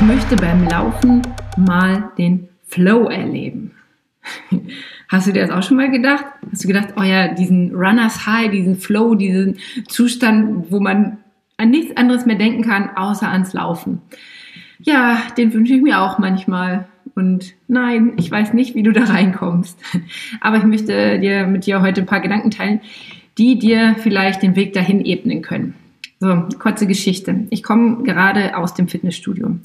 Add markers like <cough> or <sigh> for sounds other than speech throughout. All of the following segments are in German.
Ich möchte beim Laufen mal den Flow erleben. <laughs> Hast du dir das auch schon mal gedacht? Hast du gedacht, oh ja, diesen Runners High, diesen Flow, diesen Zustand, wo man an nichts anderes mehr denken kann, außer ans Laufen. Ja, den wünsche ich mir auch manchmal. Und nein, ich weiß nicht, wie du da reinkommst. <laughs> Aber ich möchte dir mit dir heute ein paar Gedanken teilen, die dir vielleicht den Weg dahin ebnen können. So, kurze Geschichte. Ich komme gerade aus dem Fitnessstudio.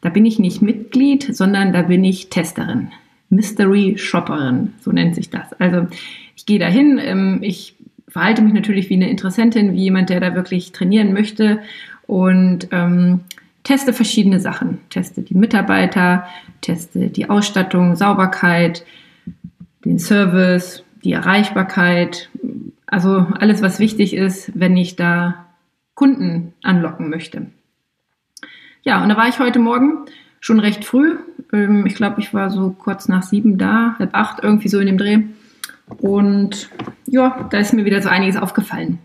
Da bin ich nicht Mitglied, sondern da bin ich Testerin. Mystery Shopperin, so nennt sich das. Also ich gehe dahin, ähm, ich verhalte mich natürlich wie eine Interessentin, wie jemand, der da wirklich trainieren möchte und ähm, teste verschiedene Sachen. Teste die Mitarbeiter, teste die Ausstattung, Sauberkeit, den Service, die Erreichbarkeit, also alles, was wichtig ist, wenn ich da Kunden anlocken möchte. Ja, und da war ich heute Morgen schon recht früh. Ähm, ich glaube, ich war so kurz nach sieben da, halb acht, irgendwie so in dem Dreh. Und ja, da ist mir wieder so einiges aufgefallen.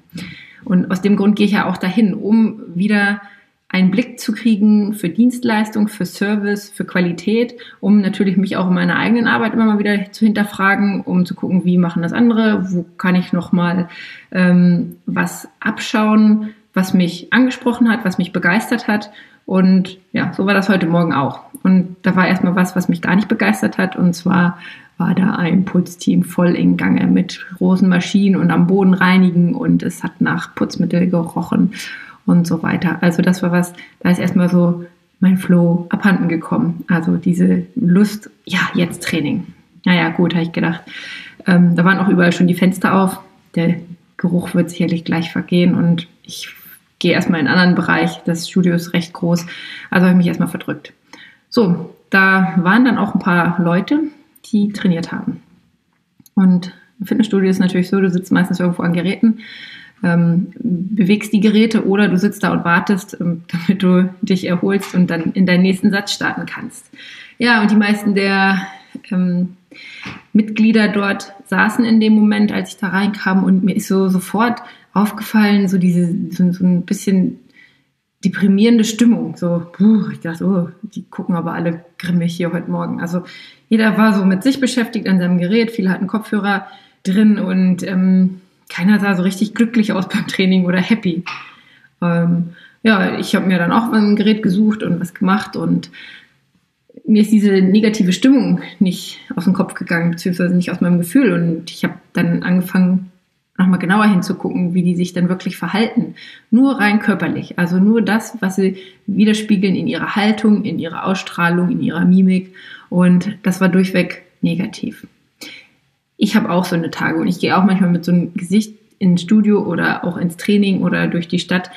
Und aus dem Grund gehe ich ja auch dahin, um wieder einen Blick zu kriegen für Dienstleistung, für Service, für Qualität, um natürlich mich auch in meiner eigenen Arbeit immer mal wieder zu hinterfragen, um zu gucken, wie machen das andere, wo kann ich noch mal ähm, was abschauen, was mich angesprochen hat, was mich begeistert hat. Und ja, so war das heute Morgen auch. Und da war erstmal was, was mich gar nicht begeistert hat. Und zwar war da ein Putzteam voll in Gange mit großen Maschinen und am Boden reinigen und es hat nach Putzmittel gerochen und so weiter. Also das war was, da ist erstmal so mein Flow abhanden gekommen. Also diese Lust, ja, jetzt Training. Naja, gut, habe ich gedacht. Ähm, da waren auch überall schon die Fenster auf. Der Geruch wird sicherlich gleich vergehen und ich gehe erstmal in einen anderen Bereich. Das Studio ist recht groß. Also habe ich mich erstmal verdrückt. So, da waren dann auch ein paar Leute, die trainiert haben. Und im Fitnessstudio ist natürlich so, du sitzt meistens irgendwo an Geräten ähm, bewegst die Geräte oder du sitzt da und wartest, ähm, <laughs> damit du dich erholst und dann in deinen nächsten Satz starten kannst. Ja, und die meisten der ähm, Mitglieder dort saßen in dem Moment, als ich da reinkam und mir ist so sofort aufgefallen, so diese, so, so ein bisschen deprimierende Stimmung. So, puh, ich dachte, oh, die gucken aber alle grimmig hier heute Morgen. Also jeder war so mit sich beschäftigt an seinem Gerät, viele hatten Kopfhörer drin und ähm, keiner sah so richtig glücklich aus beim Training oder happy. Ähm, ja, ich habe mir dann auch ein Gerät gesucht und was gemacht und mir ist diese negative Stimmung nicht aus dem Kopf gegangen, beziehungsweise nicht aus meinem Gefühl. Und ich habe dann angefangen, nochmal genauer hinzugucken, wie die sich dann wirklich verhalten. Nur rein körperlich. Also nur das, was sie widerspiegeln in ihrer Haltung, in ihrer Ausstrahlung, in ihrer Mimik. Und das war durchweg negativ ich habe auch so eine Tage und ich gehe auch manchmal mit so einem Gesicht ins Studio oder auch ins Training oder durch die Stadt,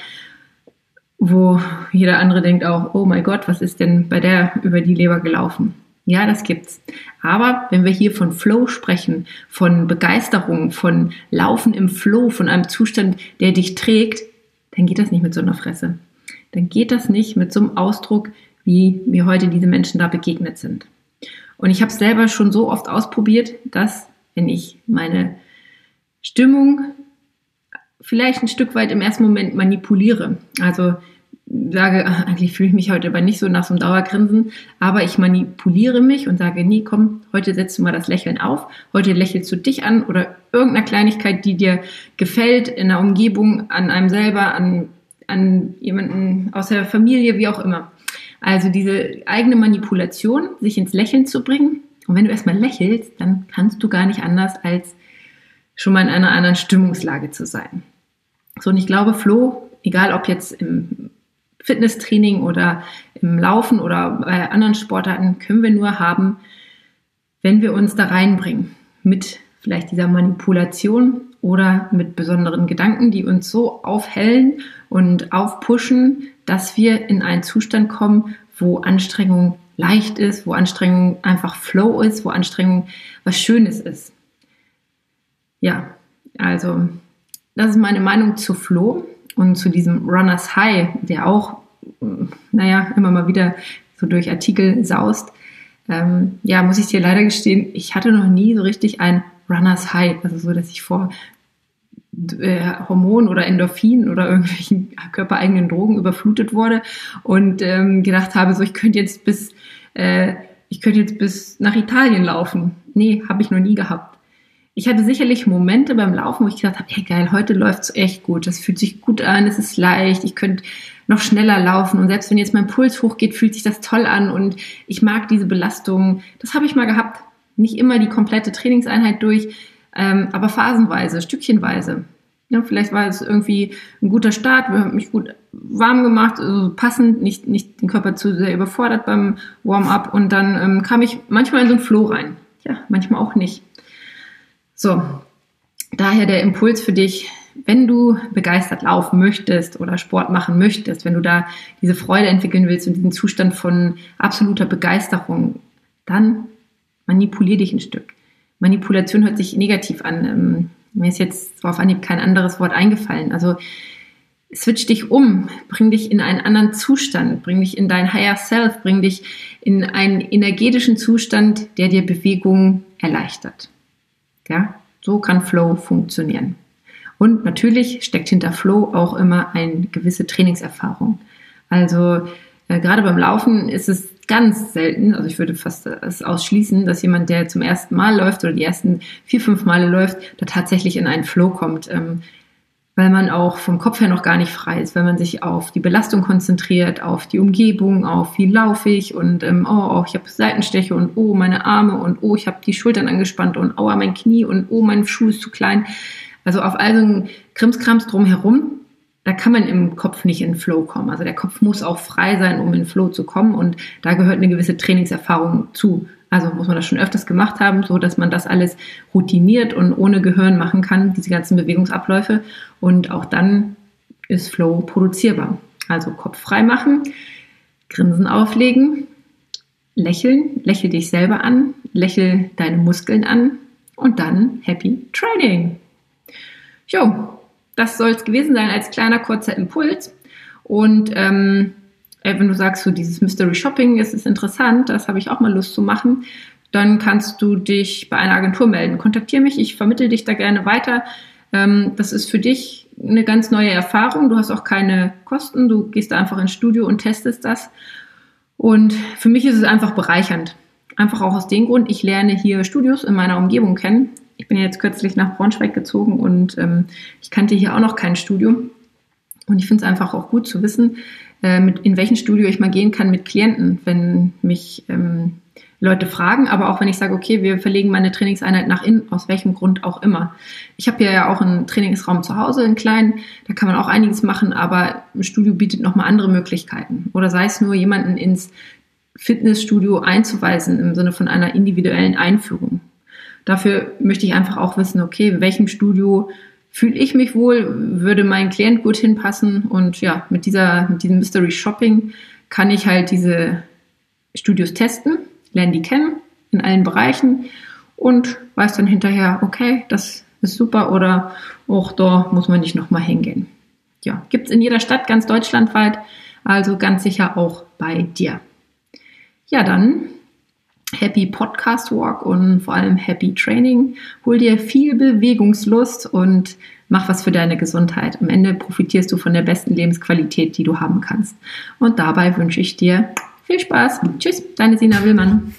wo jeder andere denkt auch, oh mein Gott, was ist denn bei der über die Leber gelaufen? Ja, das gibt's. Aber wenn wir hier von Flow sprechen, von Begeisterung, von Laufen im Flow, von einem Zustand, der dich trägt, dann geht das nicht mit so einer Fresse. Dann geht das nicht mit so einem Ausdruck, wie mir heute diese Menschen da begegnet sind. Und ich habe es selber schon so oft ausprobiert, dass wenn ich meine Stimmung vielleicht ein Stück weit im ersten Moment manipuliere. Also sage, ach, eigentlich fühle ich mich heute aber nicht so nach so einem Dauergrinsen, aber ich manipuliere mich und sage, nee, komm, heute setzt du mal das Lächeln auf, heute lächelst du dich an oder irgendeiner Kleinigkeit, die dir gefällt in der Umgebung, an einem selber, an, an jemanden aus der Familie, wie auch immer. Also diese eigene Manipulation, sich ins Lächeln zu bringen, und wenn du erstmal lächelst, dann kannst du gar nicht anders, als schon mal in einer anderen Stimmungslage zu sein. So, und ich glaube, Flo, egal ob jetzt im Fitnesstraining oder im Laufen oder bei anderen Sportarten, können wir nur haben, wenn wir uns da reinbringen. Mit vielleicht dieser Manipulation oder mit besonderen Gedanken, die uns so aufhellen und aufpushen, dass wir in einen Zustand kommen, wo Anstrengung leicht ist, wo Anstrengung einfach Flow ist, wo Anstrengung was Schönes ist. Ja, also das ist meine Meinung zu Flow und zu diesem Runners High, der auch, naja, immer mal wieder so durch Artikel saust. Ähm, ja, muss ich dir leider gestehen, ich hatte noch nie so richtig ein Runners High, also so, dass ich vor äh, Hormonen oder Endorphin oder irgendwelchen körpereigenen Drogen überflutet wurde und ähm, gedacht habe, so ich könnte jetzt bis äh, ich könnte jetzt bis nach Italien laufen. Nee, habe ich noch nie gehabt. Ich hatte sicherlich Momente beim Laufen, wo ich gedacht habe, hey geil, heute läuft's echt gut. Das fühlt sich gut an, es ist leicht, ich könnte noch schneller laufen und selbst wenn jetzt mein Puls hochgeht, fühlt sich das toll an und ich mag diese Belastung. Das habe ich mal gehabt. Nicht immer die komplette Trainingseinheit durch, ähm, aber phasenweise, stückchenweise. Ja, vielleicht war es irgendwie ein guter Start, wir haben mich gut warm gemacht, also passend, nicht, nicht den Körper zu sehr überfordert beim Warm-up und dann ähm, kam ich manchmal in so einen Flow rein. Ja, manchmal auch nicht. So, daher der Impuls für dich, wenn du begeistert laufen möchtest oder Sport machen möchtest, wenn du da diese Freude entwickeln willst und diesen Zustand von absoluter Begeisterung, dann manipulier dich ein Stück. Manipulation hört sich negativ an. Ähm, mir ist jetzt auf Anhieb kein anderes Wort eingefallen. Also switch dich um, bring dich in einen anderen Zustand, bring dich in dein Higher Self, bring dich in einen energetischen Zustand, der dir Bewegung erleichtert. Ja, so kann Flow funktionieren. Und natürlich steckt hinter Flow auch immer eine gewisse Trainingserfahrung. Also äh, gerade beim Laufen ist es ganz selten, also ich würde fast es ausschließen, dass jemand, der zum ersten Mal läuft oder die ersten vier, fünf Male läuft, da tatsächlich in einen Flow kommt. Ähm, weil man auch vom Kopf her noch gar nicht frei ist, weil man sich auf die Belastung konzentriert, auf die Umgebung, auf wie laufe ich und ähm, oh, oh, ich habe Seitensteche und oh, meine Arme und oh, ich habe die Schultern angespannt und aua, mein Knie und oh, mein Schuh ist zu klein. Also auf all so ein Krimskrams drumherum da kann man im Kopf nicht in Flow kommen. Also der Kopf muss auch frei sein, um in Flow zu kommen und da gehört eine gewisse Trainingserfahrung zu. Also muss man das schon öfters gemacht haben, so dass man das alles routiniert und ohne Gehirn machen kann, diese ganzen Bewegungsabläufe und auch dann ist Flow produzierbar. Also Kopf frei machen, Grinsen auflegen, lächeln, lächel dich selber an, lächel deine Muskeln an und dann Happy Training. Jo, das soll es gewesen sein als kleiner kurzer Impuls. Und ähm, äh, wenn du sagst, so dieses Mystery Shopping, das ist interessant, das habe ich auch mal Lust zu machen, dann kannst du dich bei einer Agentur melden. Kontaktiere mich, ich vermittle dich da gerne weiter. Ähm, das ist für dich eine ganz neue Erfahrung. Du hast auch keine Kosten. Du gehst da einfach ins Studio und testest das. Und für mich ist es einfach bereichernd. Einfach auch aus dem Grund, ich lerne hier Studios in meiner Umgebung kennen ich bin jetzt kürzlich nach Braunschweig gezogen und ähm, ich kannte hier auch noch kein Studio. Und ich finde es einfach auch gut zu wissen, äh, mit, in welchen Studio ich mal gehen kann mit Klienten, wenn mich ähm, Leute fragen, aber auch wenn ich sage, okay, wir verlegen meine Trainingseinheit nach innen, aus welchem Grund auch immer. Ich habe ja auch einen Trainingsraum zu Hause, einen kleinen, da kann man auch einiges machen, aber ein Studio bietet nochmal andere Möglichkeiten. Oder sei es nur jemanden ins Fitnessstudio einzuweisen im Sinne von einer individuellen Einführung. Dafür möchte ich einfach auch wissen, okay, in welchem Studio fühle ich mich wohl, würde mein Klient gut hinpassen und ja, mit dieser, mit diesem Mystery Shopping kann ich halt diese Studios testen, lerne die kennen in allen Bereichen und weiß dann hinterher, okay, das ist super oder auch da muss man nicht nochmal hingehen. Ja, gibt's in jeder Stadt, ganz deutschlandweit, also ganz sicher auch bei dir. Ja, dann Happy Podcast Walk und vor allem Happy Training. Hol dir viel Bewegungslust und mach was für deine Gesundheit. Am Ende profitierst du von der besten Lebensqualität, die du haben kannst. Und dabei wünsche ich dir viel Spaß. Tschüss, deine Sina Willmann.